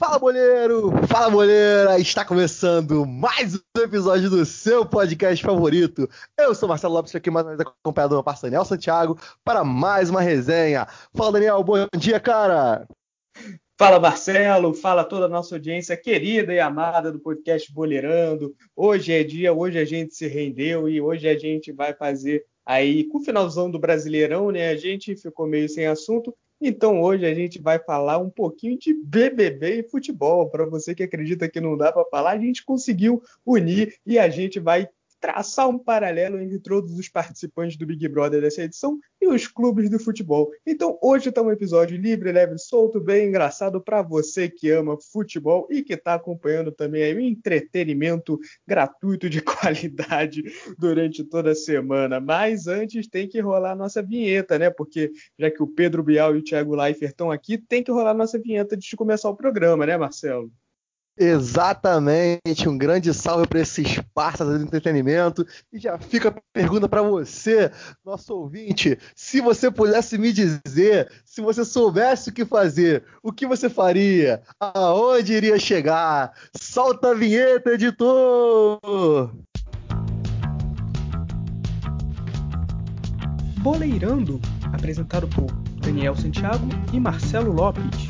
Fala, boleiro! Fala, boleira! Está começando mais um episódio do seu podcast favorito. Eu sou Marcelo Lopes, aqui mais uma vez acompanhado do meu parceiro Daniel Santiago para mais uma resenha. Fala, Daniel, bom dia, cara! Fala, Marcelo! Fala toda a nossa audiência querida e amada do podcast Boleirando. Hoje é dia, hoje a gente se rendeu e hoje a gente vai fazer aí, com o finalzão do Brasileirão, né? A gente ficou meio sem assunto, então hoje a gente vai falar um pouquinho de BBB e futebol. Para você que acredita que não dá para falar, a gente conseguiu unir e a gente vai traçar um paralelo entre todos os participantes do Big Brother dessa edição e os clubes do futebol. Então, hoje está um episódio livre, leve, solto, bem engraçado para você que ama futebol e que está acompanhando também um entretenimento gratuito de qualidade durante toda a semana. Mas antes tem que rolar a nossa vinheta, né? Porque já que o Pedro Bial e o Thiago Leifert estão aqui, tem que rolar a nossa vinheta antes de começar o programa, né, Marcelo? Exatamente, um grande salve para esse Esparta do entretenimento. E já fica a pergunta para você, nosso ouvinte: se você pudesse me dizer, se você soubesse o que fazer, o que você faria? Aonde iria chegar? Solta a vinheta, editor! Boleirando, apresentado por Daniel Santiago e Marcelo Lopes.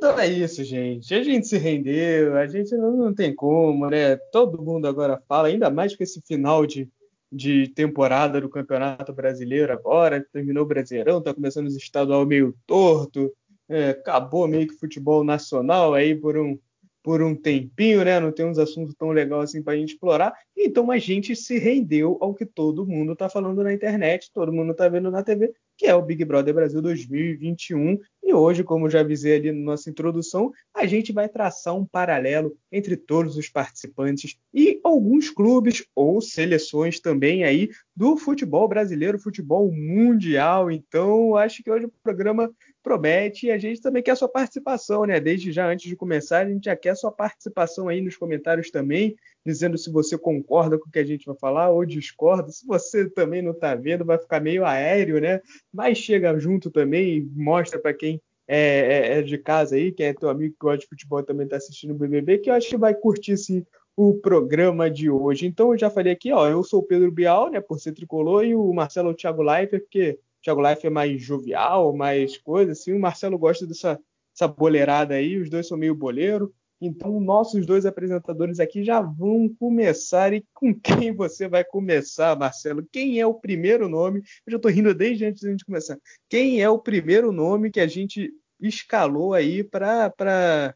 Então é isso, gente. A gente se rendeu, a gente não, não tem como, né? Todo mundo agora fala, ainda mais com esse final de, de temporada do Campeonato Brasileiro agora, terminou o Brasileirão, tá começando os estadual meio torto, é, acabou meio que futebol nacional aí por um, por um tempinho, né? Não tem uns assuntos tão legais assim para a gente explorar. Então a gente se rendeu ao que todo mundo está falando na internet, todo mundo está vendo na TV, que é o Big Brother Brasil 2021. E hoje, como já avisei ali na nossa introdução, a gente vai traçar um paralelo entre todos os participantes e alguns clubes ou seleções também aí do futebol brasileiro, futebol mundial. Então, acho que hoje o programa promete e a gente também quer a sua participação, né? Desde já antes de começar, a gente já quer a sua participação aí nos comentários também, dizendo se você concorda com o que a gente vai falar ou discorda. Se você também não está vendo, vai ficar meio aéreo, né? Mas chega junto também e mostra para quem é, é, é, de casa aí, quem é teu amigo que gosta de futebol também está assistindo o BBB, que eu acho que vai curtir sim o programa de hoje. Então eu já falei aqui, ó, eu sou o Pedro Bial, né, por ser tricolor, e o Marcelo é o Thiago Leifert, porque Thiago Life é mais jovial, mais coisa assim. O Marcelo gosta dessa, dessa boleirada aí, os dois são meio boleiro. Então, nossos dois apresentadores aqui já vão começar. E com quem você vai começar, Marcelo? Quem é o primeiro nome? Eu já estou rindo desde antes da gente começar. Quem é o primeiro nome que a gente escalou aí para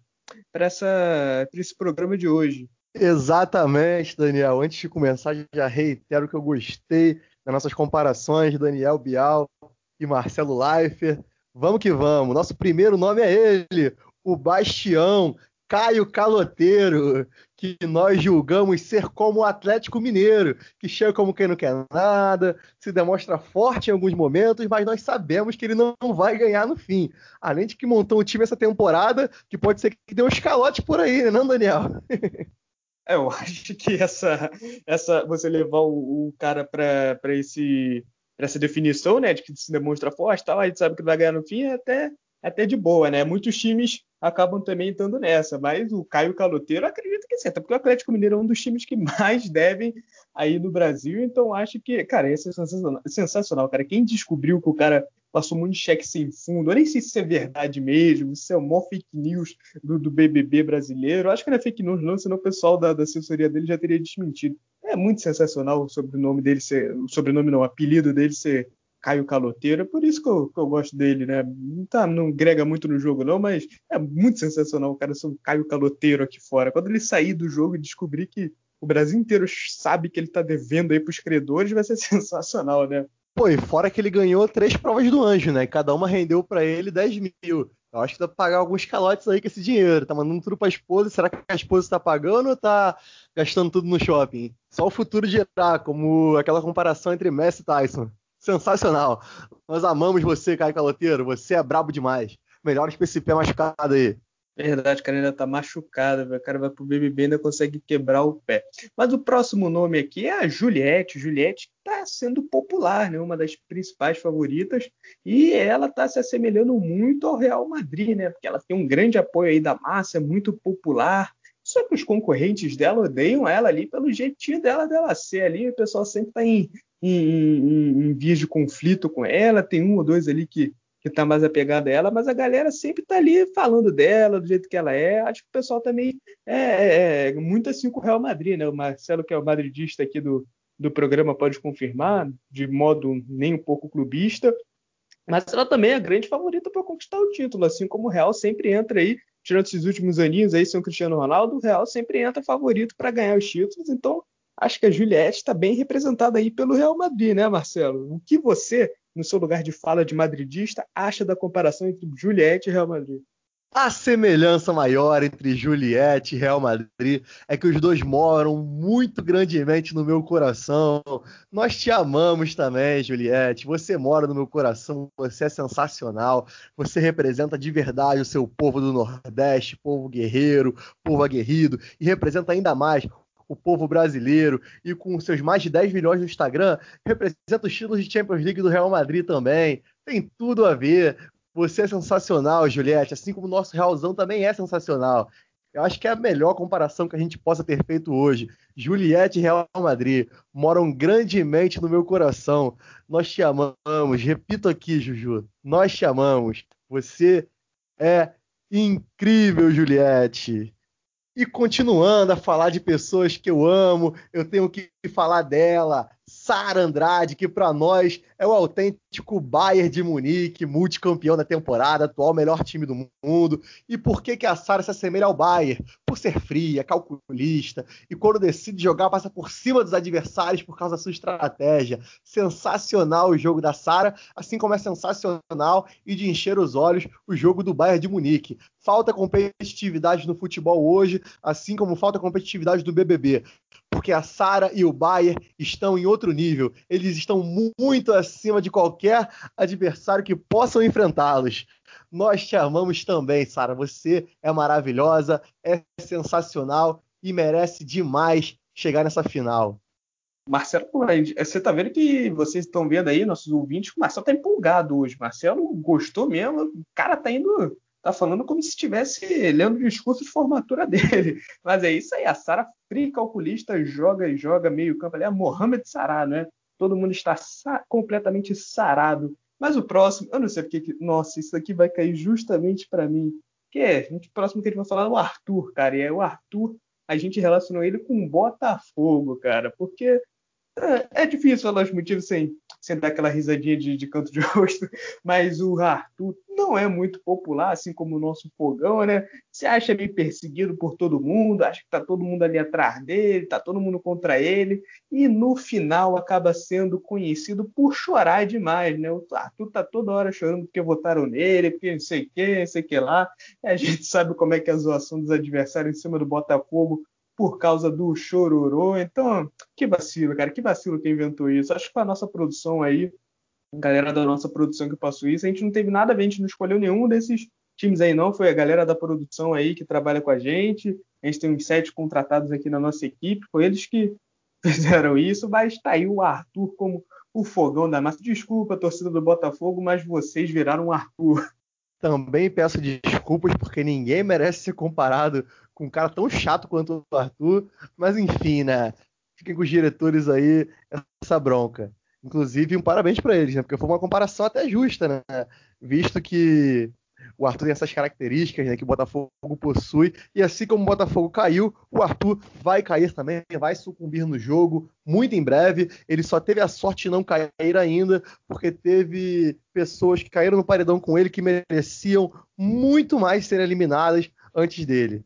esse programa de hoje? Exatamente, Daniel. Antes de começar, já reitero que eu gostei nas nossas comparações, Daniel Bial e Marcelo Leifert. Vamos que vamos. Nosso primeiro nome é ele, o Bastião, Caio Caloteiro, que nós julgamos ser como o Atlético Mineiro, que chega como quem não quer nada, se demonstra forte em alguns momentos, mas nós sabemos que ele não vai ganhar no fim. Além de que montou um time essa temporada, que pode ser que dê um escalote por aí, né, não, Daniel? É, eu acho que essa, essa você levar o, o cara para esse para essa definição, né, de que se demonstra forte, tal, a gente sabe que vai ganhar no fim, é até é até de boa, né? Muitos times acabam também estando nessa, mas o Caio Caloteiro acredito que sim, porque o Atlético Mineiro é um dos times que mais devem aí no Brasil, então acho que, cara, esse é sensacional, sensacional, cara. Quem descobriu que o cara passou muito cheque sem fundo. Eu nem sei se isso é verdade mesmo, se é maior fake news do, do, BBB brasileiro. Acho que não é fake news, não, senão o pessoal da, da assessoria dele já teria desmentido. É muito sensacional o sobrenome dele ser. O sobrenome não, o apelido dele ser Caio Caloteiro. É por isso que eu, que eu gosto dele, né? Não, tá, não grega muito no jogo, não, mas é muito sensacional o cara ser um Caio Caloteiro aqui fora. Quando ele sair do jogo e descobrir que o Brasil inteiro sabe que ele tá devendo aí pros credores, vai ser sensacional, né? Pô, e fora que ele ganhou três provas do anjo, né? Cada uma rendeu para ele 10 mil. Eu acho que dá pra pagar alguns calotes aí com esse dinheiro. Tá mandando tudo pra esposa. Será que a esposa tá pagando ou tá gastando tudo no shopping? Só o futuro dirá, como aquela comparação entre Messi e Tyson. Sensacional. Nós amamos você, Caio Caloteiro. Você é brabo demais. Melhor esse pé machucado aí. Verdade, o cara ainda tá machucado, o cara vai pro BBB e ainda consegue quebrar o pé. Mas o próximo nome aqui é a Juliette. Juliette tá sendo popular, né? Uma das principais favoritas. E ela tá se assemelhando muito ao Real Madrid, né? Porque ela tem um grande apoio aí da massa, é muito popular. Só que os concorrentes dela odeiam ela ali pelo jeitinho dela dela ser ali. O pessoal sempre tá em, em, em, em vias de conflito com ela. Tem um ou dois ali que que está mais apegada a ela, mas a galera sempre está ali falando dela, do jeito que ela é. Acho que o pessoal também é, é, é, muito assim com o Real Madrid, né? O Marcelo, que é o madridista aqui do, do programa, pode confirmar, de modo nem um pouco clubista. Mas ela também é a grande favorita para conquistar o título, assim como o Real sempre entra aí, tirando esses últimos aninhos aí, sem o Cristiano Ronaldo, o Real sempre entra favorito para ganhar os títulos. Então, acho que a Juliette está bem representada aí pelo Real Madrid, né, Marcelo? O que você no seu lugar de fala de madridista, acha da comparação entre Juliette e Real Madrid? A semelhança maior entre Juliette e Real Madrid é que os dois moram muito grandemente no meu coração. Nós te amamos também, Juliette. Você mora no meu coração, você é sensacional. Você representa de verdade o seu povo do Nordeste, povo guerreiro, povo aguerrido, e representa ainda mais o povo brasileiro e com seus mais de 10 milhões no Instagram, representa os títulos de Champions League do Real Madrid também. Tem tudo a ver. Você é sensacional, Juliette, assim como o nosso Realzão também é sensacional. Eu acho que é a melhor comparação que a gente possa ter feito hoje. Juliette e Real Madrid moram grandemente no meu coração. Nós te amamos. Repito aqui, Juju. Nós te amamos. Você é incrível, Juliette. E continuando a falar de pessoas que eu amo, eu tenho que falar dela, Sara Andrade, que para nós é o autêntico Bayern de Munique, multicampeão da temporada, atual melhor time do mundo. E por que, que a Sara se assemelha ao Bayern? Por ser fria, calculista, e quando decide jogar, passa por cima dos adversários por causa da sua estratégia. Sensacional o jogo da Sara, assim como é sensacional e de encher os olhos o jogo do Bayern de Munique. Falta competitividade no futebol hoje, assim como falta competitividade do BBB porque a Sara e o Bayer estão em outro nível. Eles estão muito acima de qualquer adversário que possam enfrentá-los. Nós te amamos também, Sara. Você é maravilhosa, é sensacional e merece demais chegar nessa final. Marcelo, você tá vendo que vocês estão vendo aí, nossos ouvintes, o Marcelo tá empolgado hoje. Marcelo gostou mesmo, o cara tá indo tá falando como se estivesse lendo o discurso de formatura dele. Mas é isso aí, a Sara fria calculista joga e joga meio campo. Ali é Mohamed Sará, né? Todo mundo está sa completamente sarado. Mas o próximo, eu não sei porque que, nossa, isso aqui vai cair justamente para mim. Que é, o próximo que a gente vai falar é o Arthur, cara. E é o Arthur, a gente relacionou ele com o Botafogo, cara, porque é, é difícil falar os motivos sem, sem dar aquela risadinha de, de canto de rosto, mas o Arthur não é muito popular, assim como o nosso fogão, né? Se acha meio perseguido por todo mundo, acha que tá todo mundo ali atrás dele, tá todo mundo contra ele, e no final acaba sendo conhecido por chorar demais, né? O Arthur tá toda hora chorando porque votaram nele, porque não sei o que, não sei o que lá. E a gente sabe como é que é a zoação dos adversários em cima do Botafogo por causa do chororô. Então, que vacilo, cara, que vacilo que inventou isso. Acho que a nossa produção aí, a galera da nossa produção que passou isso, a gente não teve nada a ver, a gente não escolheu nenhum desses times aí não, foi a galera da produção aí que trabalha com a gente. A gente tem uns sete contratados aqui na nossa equipe, foi eles que fizeram isso, mas tá aí o Arthur como o fogão da massa. Desculpa, torcida do Botafogo, mas vocês viraram o Arthur. Também peço desculpas porque ninguém merece ser comparado com um cara tão chato quanto o Arthur, mas enfim, né? Fiquem com os diretores aí essa bronca. Inclusive, um parabéns para eles, né? Porque foi uma comparação até justa, né? Visto que o Arthur tem essas características né, que o Botafogo possui. E assim como o Botafogo caiu, o Arthur vai cair também, vai sucumbir no jogo muito em breve. Ele só teve a sorte de não cair ainda, porque teve pessoas que caíram no paredão com ele que mereciam muito mais serem eliminadas antes dele.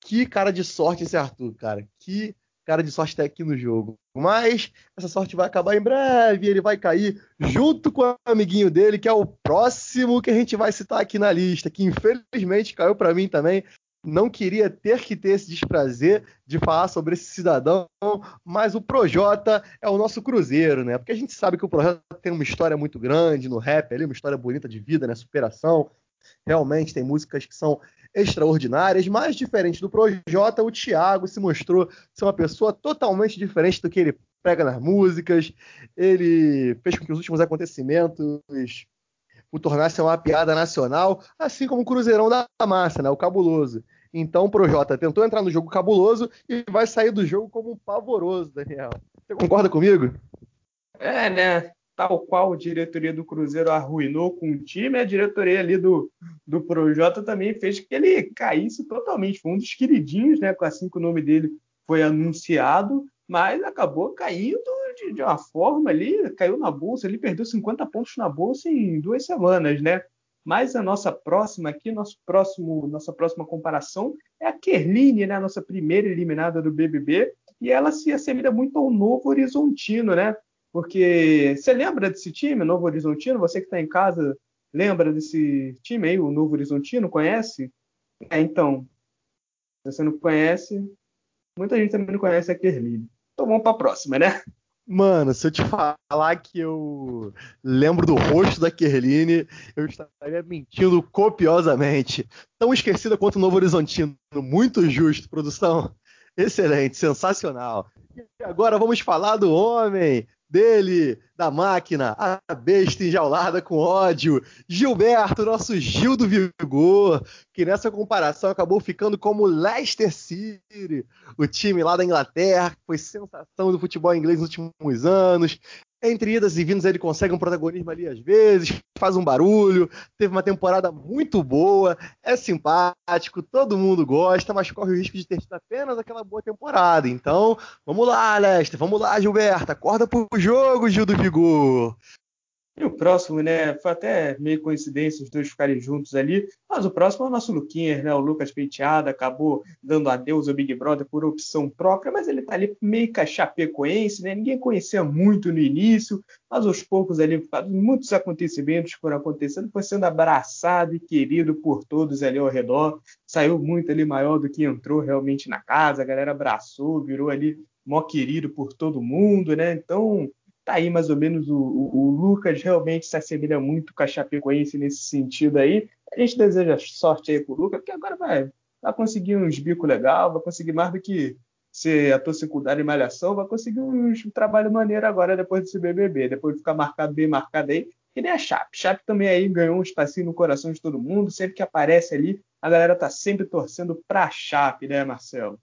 Que cara de sorte esse Arthur, cara. Que cara de sorte tá aqui no jogo. Mas essa sorte vai acabar em breve, ele vai cair junto com o amiguinho dele, que é o próximo que a gente vai citar aqui na lista, que infelizmente caiu para mim também. Não queria ter que ter esse desprazer de falar sobre esse cidadão, mas o Projota é o nosso cruzeiro, né? Porque a gente sabe que o Projota tem uma história muito grande no rap ali, uma história bonita de vida, né? Superação. Realmente tem músicas que são extraordinárias, mas diferente do Projota, o Thiago se mostrou ser uma pessoa totalmente diferente do que ele prega nas músicas. Ele fez com que os últimos acontecimentos o tornassem uma piada nacional, assim como o Cruzeirão da Massa, né, o cabuloso. Então o Projota tentou entrar no jogo cabuloso e vai sair do jogo como um pavoroso, Daniel. Você concorda comigo? É, né? Tal qual a diretoria do Cruzeiro arruinou com o time, a diretoria ali do, do Projota também fez que ele caísse totalmente. Foi um dos queridinhos, né? Assim que o nome dele foi anunciado, mas acabou caindo de, de uma forma ali, caiu na bolsa, ele perdeu 50 pontos na bolsa em duas semanas, né? Mas a nossa próxima aqui, nosso próximo, nossa próxima comparação é a Kerline, né? A nossa primeira eliminada do BBB, e ela se assemelha muito ao Novo Horizontino, né? Porque você lembra desse time, Novo Horizontino? Você que está em casa, lembra desse time aí, o Novo Horizontino? Conhece? É, então, se você não conhece, muita gente também não conhece a Kerline. Então vamos para a próxima, né? Mano, se eu te falar que eu lembro do rosto da Kerline, eu estaria mentindo copiosamente. Tão esquecida quanto o Novo Horizontino. Muito justo, produção. Excelente, sensacional. E agora vamos falar do homem, dele, da máquina, a besta enjaulada com ódio, Gilberto, nosso Gil do Vigor, que nessa comparação acabou ficando como Leicester City, o time lá da Inglaterra, que foi sensação do futebol inglês nos últimos anos, entre idas e vindas ele consegue um protagonismo ali às vezes, faz um barulho, teve uma temporada muito boa, é simpático, todo mundo gosta, mas corre o risco de ter tido apenas aquela boa temporada. Então, vamos lá, Lester, vamos lá, Gilberto, acorda pro jogo, Gil do Vigor. E o próximo, né? Foi até meio coincidência os dois ficarem juntos ali. Mas o próximo é o nosso Luquinhas, né? O Lucas Penteado acabou dando adeus ao Big Brother por opção própria, mas ele tá ali meio que a chapecoense, né? Ninguém conhecia muito no início, mas aos poucos ali, muitos acontecimentos foram acontecendo, foi sendo abraçado e querido por todos ali ao redor. Saiu muito ali maior do que entrou realmente na casa, a galera abraçou, virou ali mó querido por todo mundo, né? Então tá aí mais ou menos o, o, o, Lucas realmente se assemelha muito com a Chapecoense nesse sentido aí. A gente deseja sorte aí pro Lucas, porque agora vai, vai conseguir uns bico legal, vai conseguir mais do que ser ator secundário em malhação, vai conseguir um trabalho maneiro agora depois desse BBB, depois de ficar marcado bem marcado aí, que nem a Chape. Chape também aí ganhou um espacinho no coração de todo mundo, sempre que aparece ali, a galera tá sempre torcendo pra Chape, né, Marcelo?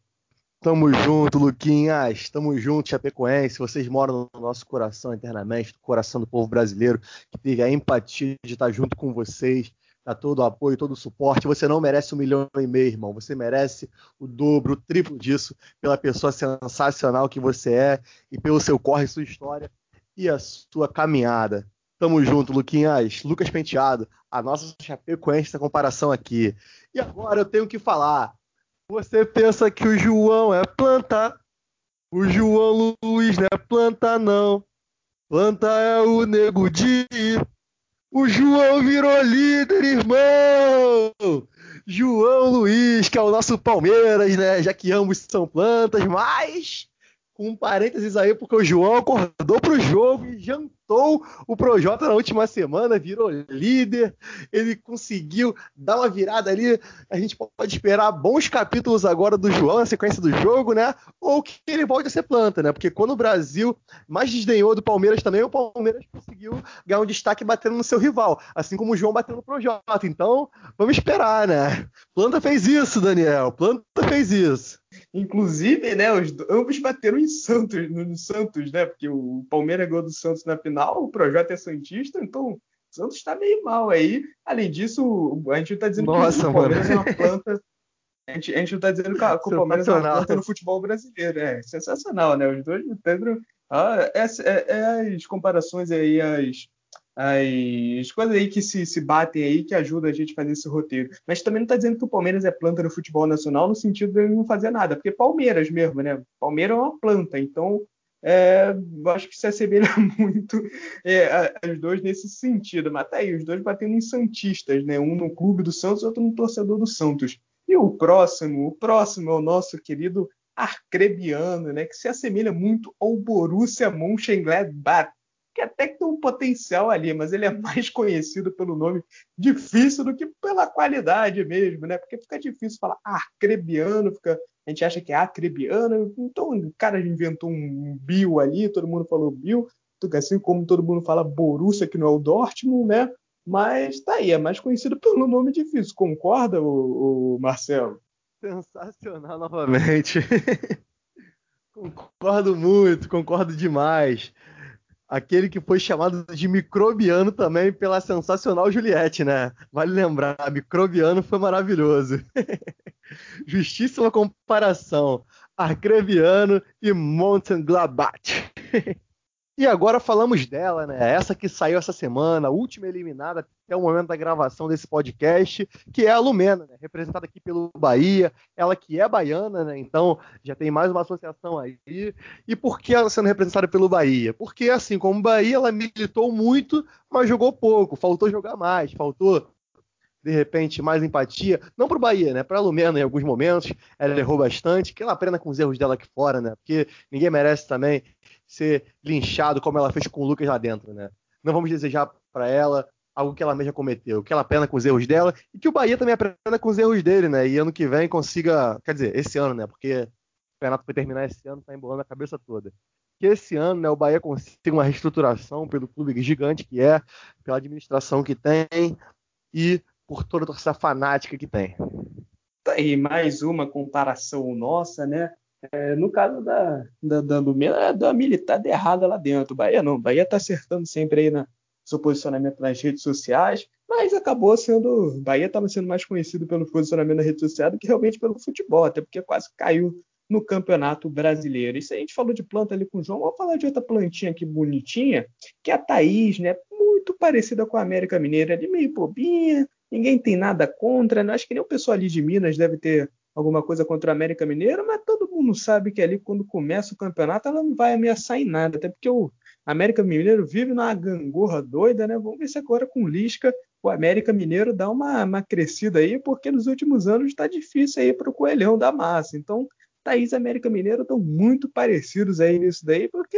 Tamo junto, Luquinhas. Tamo junto, Chapecoense. Vocês moram no nosso coração eternamente, no coração do povo brasileiro, que teve a empatia de estar junto com vocês, dar todo o apoio, todo o suporte. Você não merece um milhão e meio, irmão. Você merece o dobro, o triplo disso, pela pessoa sensacional que você é e pelo seu corre, sua história e a sua caminhada. Tamo junto, Luquinhas. Lucas Penteado, a nossa Chapecoense essa comparação aqui. E agora eu tenho que falar você pensa que o João é planta? O João Luiz não é planta, não. Planta é o nego de. O João virou líder, irmão! João Luiz, que é o nosso Palmeiras, né? Já que ambos são plantas, mas com um parênteses aí, porque o João acordou pro jogo e jantou o Projota na última semana, virou líder, ele conseguiu dar uma virada ali. A gente pode esperar bons capítulos agora do João na sequência do jogo, né? Ou que ele volte a ser planta, né? Porque quando o Brasil mais desdenhou do Palmeiras também, o Palmeiras conseguiu ganhar um destaque batendo no seu rival, assim como o João bateu no Projota. Então, vamos esperar, né? Planta fez isso, Daniel. Planta fez isso. Inclusive, né, os, ambos bateram em Santos, no, no Santos, né? Porque o Palmeiras ganhou do Santos na final, o Projota é Santista, então o Santos está meio mal aí. Além disso, a gente está dizendo Nossa, que o Palmeiras mano. é uma planta. A gente, a gente não está dizendo que, o Palmeiras é uma planta no futebol brasileiro. É sensacional, né? Os dois Pedro. Ah, é, é, é as comparações aí, as as coisas aí que se, se batem aí que ajudam a gente a fazer esse roteiro. Mas também não está dizendo que o Palmeiras é planta no futebol nacional no sentido de ele não fazer nada, porque Palmeiras mesmo, né? Palmeiras é uma planta, então é, acho que se assemelha muito é, os dois nesse sentido. Mas tá aí, os dois batendo em Santistas, né? Um no clube do Santos, outro no torcedor do Santos. E o próximo, o próximo é o nosso querido Arcrebiano, né? Que se assemelha muito ao Borussia Mönchengladbach que até tem um potencial ali, mas ele é mais conhecido pelo nome difícil do que pela qualidade mesmo, né? Porque fica difícil falar arcrebiano, fica, a gente acha que é acrebiano, então o cara inventou um Bill ali, todo mundo falou Bill, assim como todo mundo fala Borussia, que não é o Dortmund, né? Mas tá aí, é mais conhecido pelo nome difícil. Concorda, o, o Marcelo? Sensacional novamente. concordo muito, concordo demais. Aquele que foi chamado de microbiano também pela sensacional Juliette, né? Vale lembrar, microbiano foi maravilhoso. Justíssima comparação. Arcreviano e Mönchengladbach. E agora falamos dela, né? Essa que saiu essa semana, a última eliminada até o momento da gravação desse podcast, que é a Lumena, né? representada aqui pelo Bahia, ela que é baiana, né? Então já tem mais uma associação aí. E por que ela sendo representada pelo Bahia? Porque assim, como Bahia, ela militou muito, mas jogou pouco, faltou jogar mais, faltou de repente, mais empatia. Não pro Bahia, né? Pra Lumena em alguns momentos. Ela errou bastante. Que ela aprenda com os erros dela aqui fora, né? Porque ninguém merece também ser linchado como ela fez com o Lucas lá dentro, né? Não vamos desejar para ela algo que ela mesma cometeu, que ela aprenda com os erros dela e que o Bahia também aprenda com os erros dele, né? E ano que vem consiga, quer dizer, esse ano, né? Porque o campeonato foi terminar esse ano, tá embolando a cabeça toda. Que esse ano, né, o Bahia consiga uma reestruturação pelo clube gigante que é, pela administração que tem e por toda a torcida fanática que tem. Tá aí mais uma comparação nossa, né? É, no caso da, da, da Lumena, é da militada errada lá dentro. Bahia não, Bahia está acertando sempre aí na seu posicionamento nas redes sociais, mas acabou sendo. Bahia estava sendo mais conhecido pelo posicionamento na rede social do que realmente pelo futebol, até porque quase caiu no campeonato brasileiro. E a gente falou de planta ali com o João, vamos falar de outra plantinha aqui bonitinha, que é a Thaís, né? Muito parecida com a América Mineira, de meio bobinha, ninguém tem nada contra, né? acho que nem o pessoal ali de Minas deve ter alguma coisa contra o América Mineiro, mas todo mundo sabe que ali quando começa o campeonato ela não vai ameaçar em nada, até porque o América Mineiro vive numa gangorra doida, né? Vamos ver se agora com Lisca o América Mineiro dá uma, uma crescida aí, porque nos últimos anos está difícil aí para o Coelhão da Massa. Então, Thaís e América Mineiro estão muito parecidos aí nisso daí, porque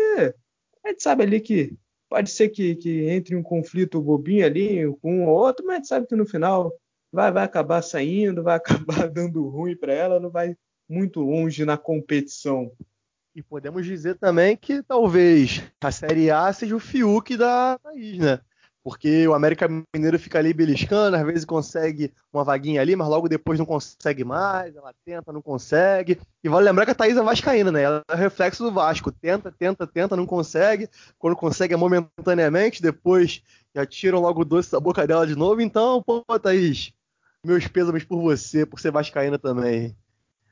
a gente sabe ali que pode ser que, que entre um conflito bobinho ali com um ou outro, mas a gente sabe que no final vai, vai acabar saindo, vai acabar dando ruim para ela, não vai muito longe na competição. E podemos dizer também que talvez a Série A seja o Fiuk da Thaís, né? Porque o América Mineiro fica ali beliscando, às vezes consegue uma vaguinha ali, mas logo depois não consegue mais, ela tenta, não consegue. E vale lembrar que a Thaís é vascaína, né? Ela é reflexo do Vasco. Tenta, tenta, tenta, não consegue. Quando consegue é momentaneamente, depois já tiram logo o doce da boca dela de novo. Então, pô, Thaís, meus pêsames por você, por ser vascaína também.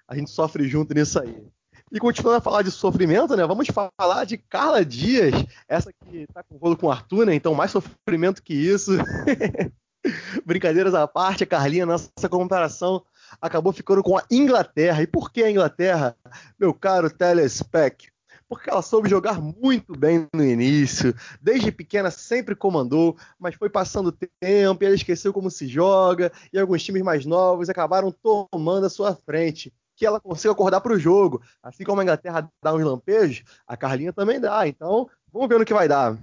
A gente sofre junto nisso aí. E continuando a falar de sofrimento, né? Vamos falar de Carla Dias, essa que tá com rolo com o Arthur, né? Então, mais sofrimento que isso. Brincadeiras à parte, a Carlinha, nossa comparação acabou ficando com a Inglaterra. E por que a Inglaterra? Meu caro Telespec, porque ela soube jogar muito bem no início. Desde pequena sempre comandou, mas foi passando o tempo e ela esqueceu como se joga, e alguns times mais novos acabaram tomando a sua frente. Que ela consiga acordar para o jogo. Assim como a Inglaterra dá uns lampejos, a Carlinha também dá. Então, vamos ver no que vai dar.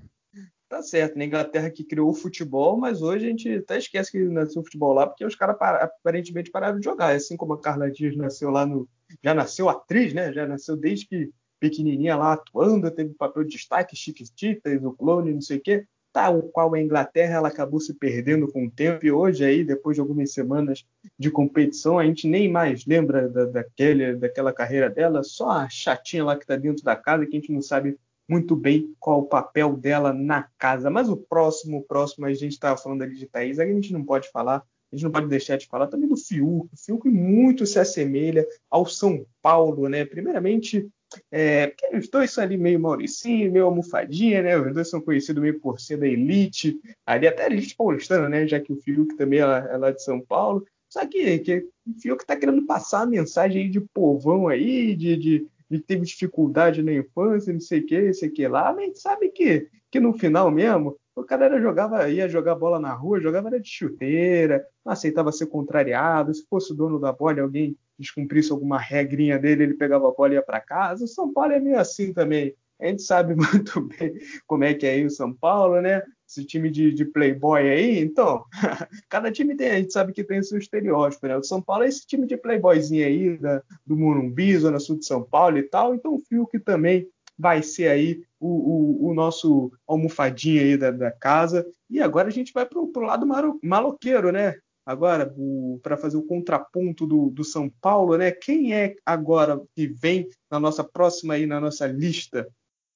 Tá certo, na Inglaterra que criou o futebol, mas hoje a gente até esquece que nasceu o futebol lá, porque os caras aparentemente pararam de jogar. Assim como a Carla Dias nasceu lá no. Já nasceu atriz, né? Já nasceu desde que pequenininha lá atuando, teve papel de destaque, Chiquititas, o clone, não sei o quê, tal qual a Inglaterra, ela acabou se perdendo com o tempo, e hoje aí, depois de algumas semanas de competição, a gente nem mais lembra da, daquele, daquela carreira dela, só a chatinha lá que está dentro da casa, que a gente não sabe muito bem qual o papel dela na casa. Mas o próximo, o próximo, a gente estava falando ali de Thaís, a gente não pode falar, a gente não pode deixar de falar também do Fiuk. O Fiuk muito se assemelha ao São Paulo, né? Primeiramente, é, os dois são ali meio Mauricinho, meio almofadinha, né? Os dois são conhecidos meio por ser da elite, ali até elite paulistana, né? Já que o Fiuk também é lá, é lá de São Paulo. Só que, que o Fiuk tá querendo passar a mensagem aí de povão aí, de, de, de teve dificuldade na infância, não sei o que, não sei o que lá, mas a gente sabe que, que no final mesmo, o cara jogava, ia jogar bola na rua, jogava era de chuteira, não aceitava ser contrariado, se fosse o dono da bola, alguém descumprisse alguma regrinha dele, ele pegava a bola e ia para casa. O São Paulo é meio assim também. A gente sabe muito bem como é que é aí o São Paulo, né? Esse time de, de playboy aí. Então, cada time tem, a gente sabe que tem seu estereótipo, né? O São Paulo é esse time de playboyzinho aí, da, do Morumbi, Zona Sul de São Paulo e tal. Então, o Fiuk também vai ser aí o, o, o nosso almofadinho aí da, da, casa. E agora a gente vai para o lado maloqueiro, né? Agora, para fazer o contraponto do, do São Paulo, né? Quem é agora que vem na nossa próxima aí, na nossa lista?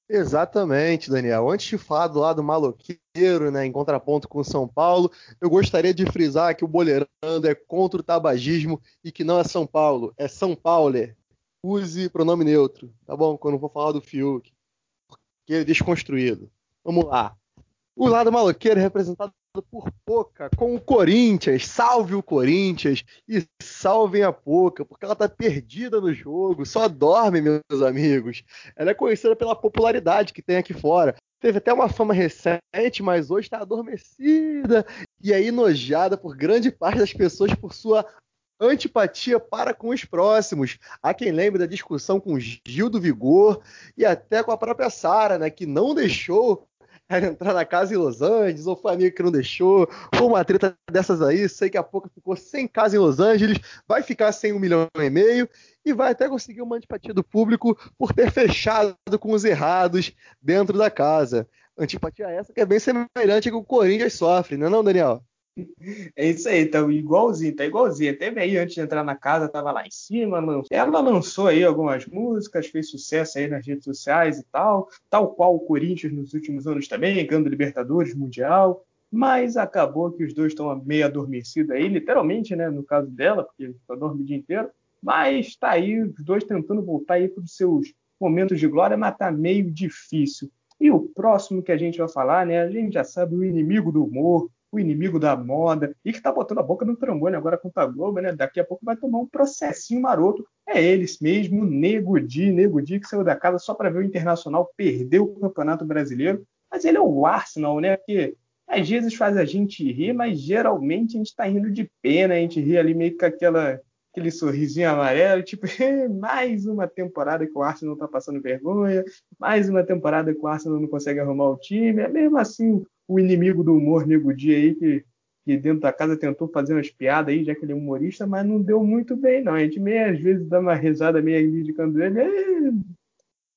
Exatamente, Daniel. Antes de falar do lado maloqueiro, né, em contraponto com o São Paulo, eu gostaria de frisar que o Boleirando é contra o tabagismo e que não é São Paulo, é São Paulo use pronome neutro, tá bom? Quando for falar do Fiuk, porque ele é desconstruído. Vamos lá. O lado maloqueiro é representado por Poca, com o Corinthians. Salve o Corinthians e salvem a Poca, porque ela tá perdida no jogo, só dorme, meus amigos. Ela é conhecida pela popularidade que tem aqui fora. Teve até uma fama recente, mas hoje está adormecida e é enojada por grande parte das pessoas por sua antipatia para com os próximos. Há quem lembre da discussão com Gil do Vigor e até com a própria Sara, né, que não deixou entrar na casa em Los Angeles, ou amigo que não deixou, foi uma treta dessas aí, sei que a pouco ficou sem casa em Los Angeles, vai ficar sem um milhão e meio e vai até conseguir uma antipatia do público por ter fechado com os errados dentro da casa. Antipatia essa que é bem semelhante com o Corinthians sofre, não é não, Daniel? É isso aí, então igualzinho, tá igualzinho. Teve aí antes de entrar na casa, tava lá em cima, lançou. ela lançou aí algumas músicas, fez sucesso aí nas redes sociais e tal, tal qual o Corinthians nos últimos anos também, ganhando Libertadores, Mundial, mas acabou que os dois estão meio adormecidos aí, literalmente, né, no caso dela, porque só dorme o dia inteiro, mas tá aí os dois tentando voltar aí para os seus momentos de glória, mas tá meio difícil. E o próximo que a gente vai falar, né, a gente já sabe o inimigo do humor, o inimigo da moda, e que tá botando a boca no trombone agora com a Globo, né? Daqui a pouco vai tomar um processinho maroto. É eles mesmo, Nego Di, Nego Di, que saiu da casa só para ver o Internacional perder o Campeonato Brasileiro. Mas ele é o Arsenal, né? Porque às vezes faz a gente rir, mas geralmente a gente tá rindo de pena, a gente ri ali meio com aquela aquele sorrisinho amarelo, tipo, mais uma temporada que o Arsenal tá passando vergonha, mais uma temporada que o Arsenal não consegue arrumar o time, é mesmo assim o inimigo do humor Nego Dia aí, que, que dentro da casa tentou fazer umas piadas aí, já que ele é humorista, mas não deu muito bem, não. A gente meio às vezes dá uma risada meio indicando ele. É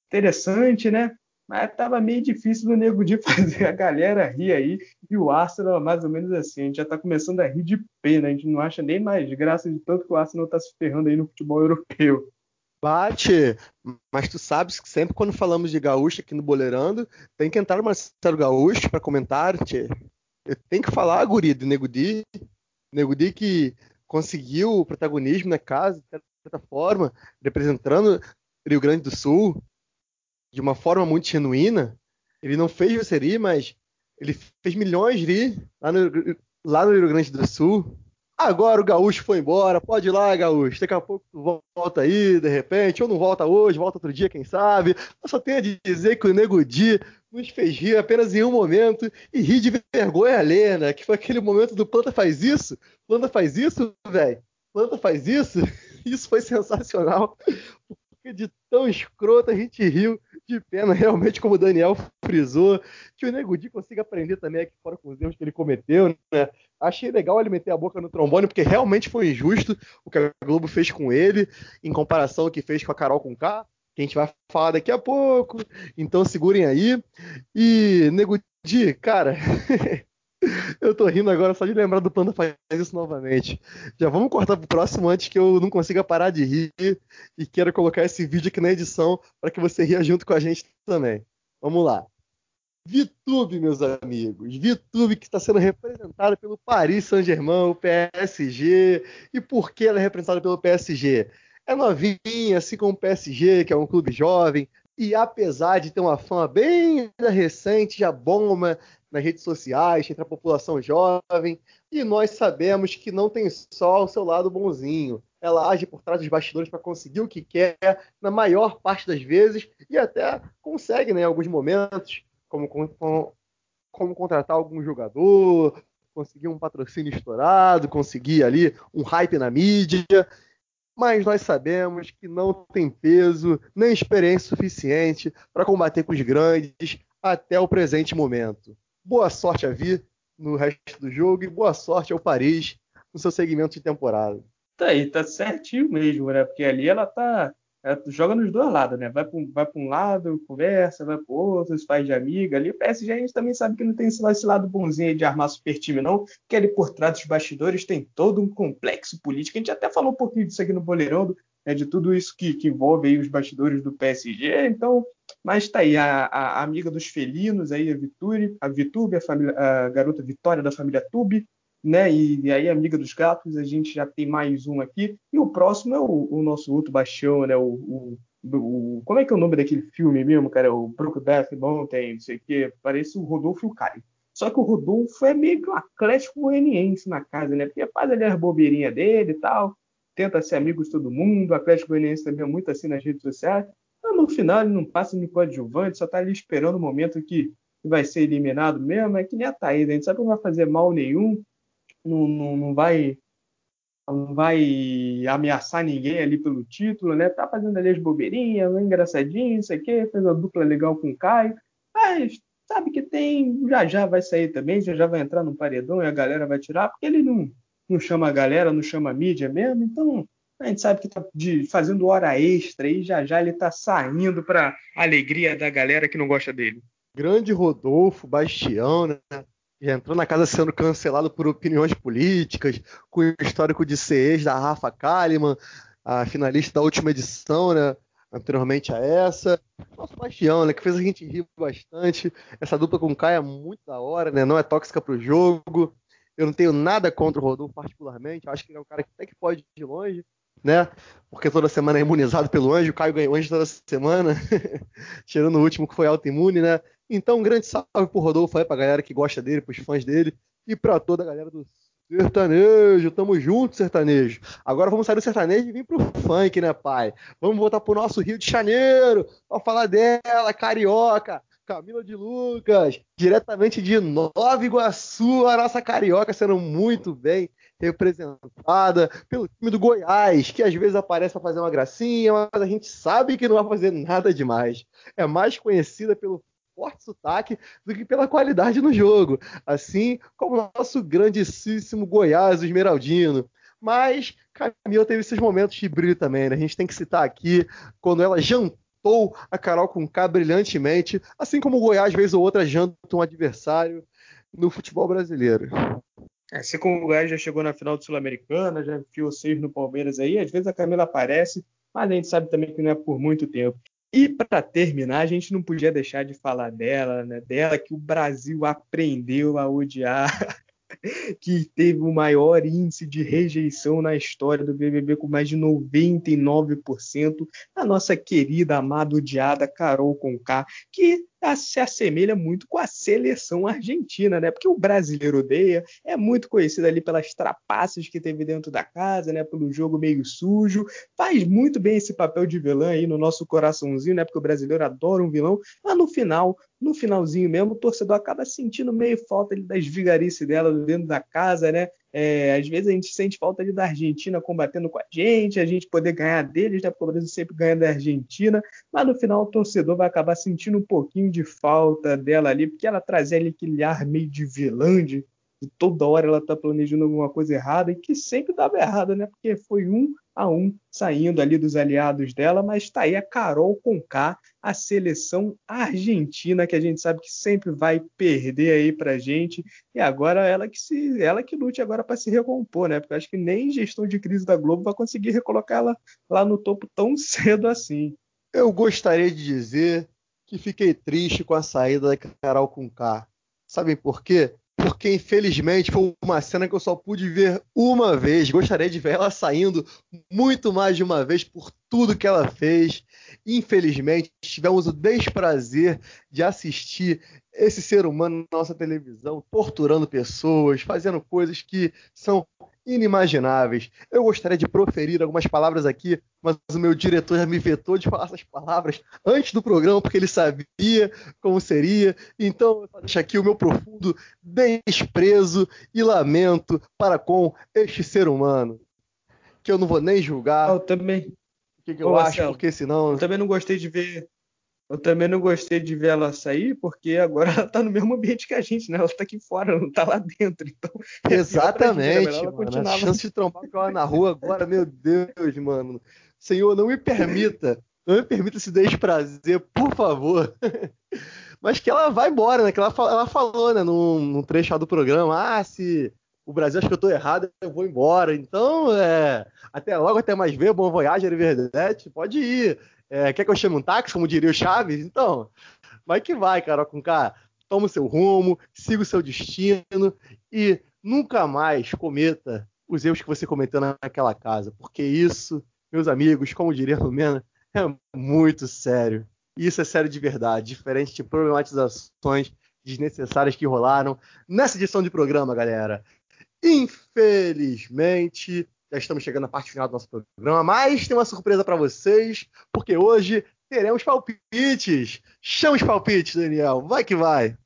interessante, né? Mas tava meio difícil do Nego Dia fazer a galera rir aí. E o Arsenal, mais ou menos assim, a gente já tá começando a rir de pena. A gente não acha nem mais graça de tanto que o Arsenal tá se ferrando aí no futebol europeu. Bate, mas tu sabes que sempre quando falamos de gaúcho aqui no Boleirando, tem que entrar o Marcelo Gaúcho para comentar, tchê. Tem que falar, guri, do Nego Di. Nego Di que conseguiu o protagonismo na casa, de certa forma, representando Rio Grande do Sul de uma forma muito genuína. Ele não fez você rir, mas ele fez milhões rir lá no, lá no Rio Grande do Sul. Agora o Gaúcho foi embora, pode ir lá, Gaúcho. Daqui a pouco tu volta aí, de repente, ou não volta hoje, volta outro dia, quem sabe. Eu só tenho a dizer que o Nego Di nos fez rir apenas em um momento e rir de vergonha alheia, né? Que foi aquele momento do Planta faz isso, Planta faz isso, velho. Planta faz isso. Isso foi sensacional. Porque de tão escroto a gente riu de pena, realmente, como o Daniel frisou, que o Nego Di consiga aprender também aqui fora com os erros que ele cometeu, né? Achei legal ele meter a boca no trombone, porque realmente foi injusto o que a Globo fez com ele, em comparação ao que fez com a Carol com K, que a gente vai falar daqui a pouco. Então segurem aí. E Nego Di, cara, Eu tô rindo agora só de lembrar do Panda faz isso novamente. Já vamos cortar pro próximo antes que eu não consiga parar de rir e quero colocar esse vídeo aqui na edição para que você ria junto com a gente também. Vamos lá. VTube, meus amigos. VTube que está sendo representada pelo Paris Saint-Germain, o PSG. E por que ela é representada pelo PSG? É novinha, assim como o PSG, que é um clube jovem, e apesar de ter uma fama bem recente, já bomba nas redes sociais, entre a população jovem, e nós sabemos que não tem só o seu lado bonzinho. Ela age por trás dos bastidores para conseguir o que quer, na maior parte das vezes, e até consegue, né, em alguns momentos, como, como, como contratar algum jogador, conseguir um patrocínio estourado, conseguir ali um hype na mídia. Mas nós sabemos que não tem peso nem experiência suficiente para combater com os grandes até o presente momento. Boa sorte a Vi no resto do jogo e boa sorte ao Paris no seu segmento de temporada. Tá aí, tá certinho mesmo, né? Porque ali ela tá. Ela joga nos dois lados, né? Vai para um, vai um lado, conversa, vai para outro, se faz de amiga. Ali o PSG a gente também sabe que não tem esse lado bonzinho de armar super time, não. Que ali por trás dos bastidores tem todo um complexo político. A gente até falou um pouquinho disso aqui no Boleirão, né, de tudo isso que, que envolve os bastidores do PSG. Então, mas tá aí, a, a amiga dos felinos aí, a Vitube, a Vitube, a, a garota Vitória da família Tube, né? E, e, aí, amiga dos gatos, a gente já tem mais um aqui. E o próximo é o, o nosso outro bastião, né? O, o, o, como é que é o nome daquele filme mesmo, cara? O Brokeback Mountain, não sei o quê. Parece o Rodolfo e o Caio. Só que o Rodolfo é meio que um atlético goianiense na casa, né? Porque faz ali as bobeirinhas dele e tal, tenta ser amigo de todo mundo. O Atlético Goianiense também é muito assim nas redes sociais. Mas no final ele não passa nem coadjuvante, só tá ali esperando o momento que, vai ser eliminado mesmo. É que nem a Thaís, a gente sabe que não vai fazer mal nenhum, não, não, não vai não vai ameaçar ninguém ali pelo título, né? Tá fazendo ali as bobeirinhas, engraçadinho, isso aqui, fez uma dupla legal com o Caio, mas sabe que tem, já já vai sair também, já já vai entrar no paredão e a galera vai tirar, porque ele não, não chama a galera, não chama a mídia mesmo, então a gente sabe que tá de, fazendo hora extra e já já ele tá saindo para alegria da galera que não gosta dele. Grande Rodolfo, Bastião, né? Já entrou na casa sendo cancelado por opiniões políticas, com o histórico de ex da Rafa Kalimann, a finalista da última edição, né? Anteriormente a essa. Nosso Bastião, né? Que fez a gente rir bastante. Essa dupla com o Caio é muito da hora, né? Não é tóxica pro jogo. Eu não tenho nada contra o Rodolfo particularmente. Acho que ele é um cara que até que pode ir de longe né? Porque toda semana é imunizado pelo anjo, o Caio ganhou anjo toda semana, tirando o último que foi autoimune, né? Então, um grande salve pro Rodolfo aí, pra galera que gosta dele, pros fãs dele e pra toda a galera do sertanejo. Tamo junto, sertanejo. Agora vamos sair do sertanejo e vir pro funk, né, pai? Vamos voltar pro nosso Rio de Janeiro pra falar dela, carioca. Camila de Lucas, diretamente de Nova Iguaçu, a nossa carioca sendo muito bem representada pelo time do Goiás, que às vezes aparece para fazer uma gracinha, mas a gente sabe que não vai fazer nada demais. É mais conhecida pelo forte sotaque do que pela qualidade no jogo, assim como o nosso grandíssimo Goiás, o Esmeraldino. Mas Camila teve esses momentos de brilho também, né? A gente tem que citar aqui quando ela jantou a Carol com K brilhantemente, assim como o Goiás, vez ou outra, janta um adversário no futebol brasileiro. É, assim como o Goiás já chegou na final do Sul-Americana, já enfiou seis no Palmeiras aí, às vezes a Camila aparece, mas a gente sabe também que não é por muito tempo. E para terminar, a gente não podia deixar de falar dela, né? Dela que o Brasil aprendeu a odiar, que teve o maior índice de rejeição na história do BBB com mais de 99%, a nossa querida, amada, odiada Carol Conká, que se assemelha muito com a seleção argentina, né? Porque o brasileiro odeia, é muito conhecido ali pelas trapaças que teve dentro da casa, né? Pelo jogo meio sujo, faz muito bem esse papel de vilã aí no nosso coraçãozinho, né? Porque o brasileiro adora um vilão, mas no final, no finalzinho mesmo, o torcedor acaba sentindo meio falta das vigarices dela dentro da casa, né? É, às vezes a gente sente falta ali da Argentina combatendo com a gente, a gente poder ganhar deles, né? Porque o Brasil sempre ganha da Argentina, mas no final o torcedor vai acabar sentindo um pouquinho de falta dela ali, porque ela trazia ali aquele ar meio de vilã, de e toda hora ela tá planejando alguma coisa errada e que sempre dava errado, né? Porque foi um a um saindo ali dos aliados dela, mas tá aí a Carol Conká, a seleção argentina que a gente sabe que sempre vai perder aí pra gente e agora ela que se ela que lute agora para se recompor, né? Porque acho que nem gestão de crise da Globo vai conseguir recolocar ela lá no topo tão cedo assim. Eu gostaria de dizer que fiquei triste com a saída da Carol Conká. Sabem por quê? Porque infelizmente foi uma cena que eu só pude ver uma vez. Gostaria de ver ela saindo muito mais de uma vez por tudo que ela fez. Infelizmente, tivemos o desprazer de assistir esse ser humano na nossa televisão, torturando pessoas, fazendo coisas que são inimagináveis. Eu gostaria de proferir algumas palavras aqui, mas o meu diretor já me vetou de falar essas palavras antes do programa, porque ele sabia como seria. Então, eu deixo aqui o meu profundo desprezo e lamento para com este ser humano. que eu não vou nem julgar. Eu também. O que, que eu Ô, acho, Marcelo, porque senão. Eu também não gostei de ver. Eu também não gostei de ver ela sair, porque agora ela tá no mesmo ambiente que a gente, né? Ela tá aqui fora, não tá lá dentro. Então, é Exatamente. Gente, né? mano, a chance de trombar com ela na rua agora, meu Deus, mano. Senhor, não me permita. Não me permita esse desprazer, por favor. Mas que ela vai embora, né? Que ela, ela falou, né, num, num trecho do programa, ah, se o Brasil acha que eu tô errado, eu vou embora. Então, é, até logo, até mais ver, bom voyage, verdade, pode ir. É, quer que eu chame um táxi, como diria o Chaves? Então, vai que vai, Carol com K. Toma o seu rumo, siga o seu destino e nunca mais cometa os erros que você cometeu naquela casa, porque isso, meus amigos, como diria a Lumena, é muito sério. Isso é sério de verdade, diferente de problematizações desnecessárias que rolaram nessa edição de programa, galera. Infelizmente, já estamos chegando à parte final do nosso programa, mas tem uma surpresa para vocês, porque hoje teremos palpites. Chama os palpites, Daniel. Vai que vai.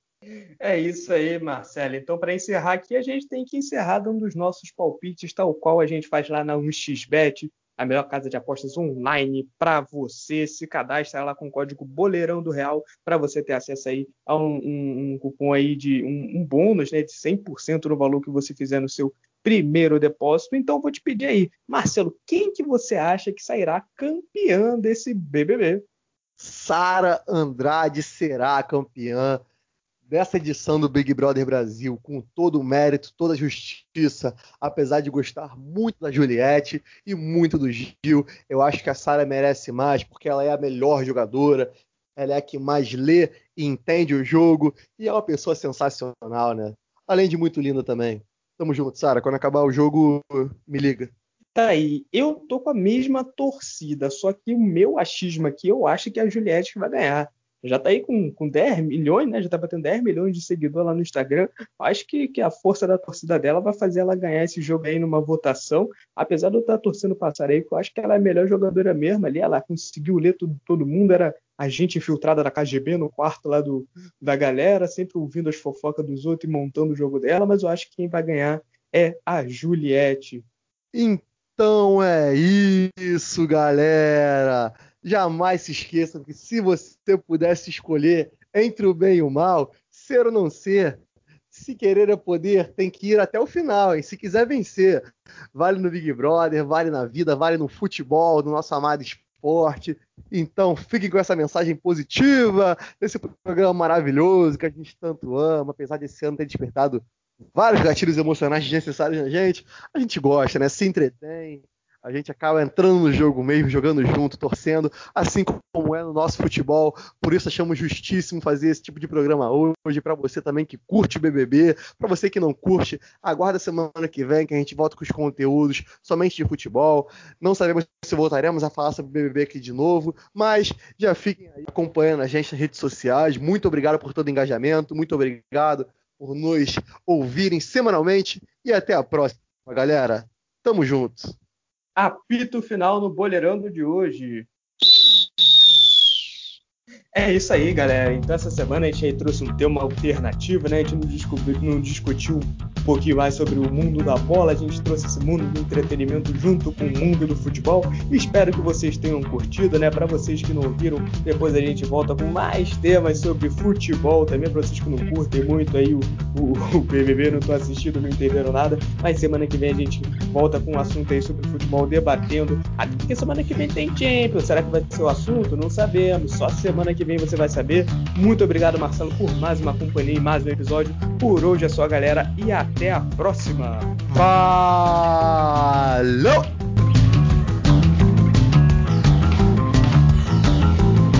É isso aí, Marcelo. Então, para encerrar aqui, a gente tem que encerrar dando os nossos palpites, tal qual a gente faz lá na 1xBet, a melhor casa de apostas online para você. Se cadastra lá com o código Boleirão do Real para você ter acesso aí a um, um, um cupom aí de um, um, bônus né, de 100% no valor que você fizer no seu primeiro depósito. Então vou te pedir aí, Marcelo, quem que você acha que sairá campeã desse BBB? Sara Andrade será campeã dessa edição do Big Brother Brasil com todo o mérito, toda a justiça, apesar de gostar muito da Juliette e muito do Gil, eu acho que a Sara merece mais porque ela é a melhor jogadora, ela é a que mais lê e entende o jogo e é uma pessoa sensacional, né? Além de muito linda também. Tamo junto, Sara. Quando acabar o jogo, me liga. Tá aí. Eu tô com a mesma torcida, só que o meu achismo aqui, eu acho que é a Juliette vai ganhar já está aí com, com 10 milhões, né? Já está batendo 10 milhões de seguidores lá no Instagram. Acho que, que a força da torcida dela vai fazer ela ganhar esse jogo aí numa votação. Apesar de eu estar torcendo passareio, eu acho que ela é a melhor jogadora mesmo ali. Ela conseguiu ler tudo, todo mundo, era agente infiltrada da KGB no quarto lá do, da galera, sempre ouvindo as fofocas dos outros e montando o jogo dela, mas eu acho que quem vai ganhar é a Juliette. Então é isso, galera jamais se esqueçam que se você pudesse escolher entre o bem e o mal, ser ou não ser, se querer é poder, tem que ir até o final, hein? Se quiser vencer, vale no Big Brother, vale na vida, vale no futebol, no nosso amado esporte. Então, fiquem com essa mensagem positiva, desse programa maravilhoso que a gente tanto ama, apesar desse ano ter despertado vários gatilhos emocionais desnecessários na gente. A gente gosta, né? Se entretém, a gente acaba entrando no jogo mesmo, jogando junto, torcendo, assim como é no nosso futebol. Por isso achamos justíssimo fazer esse tipo de programa hoje para você também que curte BBB, para você que não curte, aguarda semana que vem que a gente volta com os conteúdos somente de futebol. Não sabemos se voltaremos a falar sobre BBB aqui de novo, mas já fiquem aí acompanhando a gente nas redes sociais. Muito obrigado por todo o engajamento, muito obrigado por nos ouvirem semanalmente e até a próxima, galera. Tamo junto apito final no Boleirando de hoje. É isso aí, galera. Então essa semana a gente trouxe um tema alternativo, né? A gente não, não discutiu um pouquinho mais sobre o mundo da bola, a gente trouxe esse mundo do entretenimento junto com o mundo do futebol. Espero que vocês tenham curtido, né? Para vocês que não ouviram, depois a gente volta com mais temas sobre futebol também, para vocês que não curtem muito aí o, o, o BBB, não estão assistindo, não entenderam nada. Mas semana que vem a gente volta com um assunto aí sobre futebol, debatendo. Até porque semana que vem tem Champions. Será que vai ser o assunto? Não sabemos. Só semana que vem você vai saber. Muito obrigado, Marcelo, por mais uma companhia e mais um episódio. Por hoje é só, galera, e até a próxima. Falou!